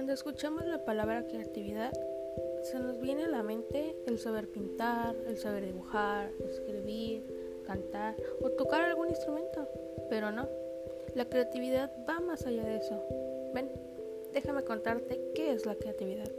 Cuando escuchamos la palabra creatividad, se nos viene a la mente el saber pintar, el saber dibujar, escribir, cantar o tocar algún instrumento. Pero no, la creatividad va más allá de eso. Ven, déjame contarte qué es la creatividad.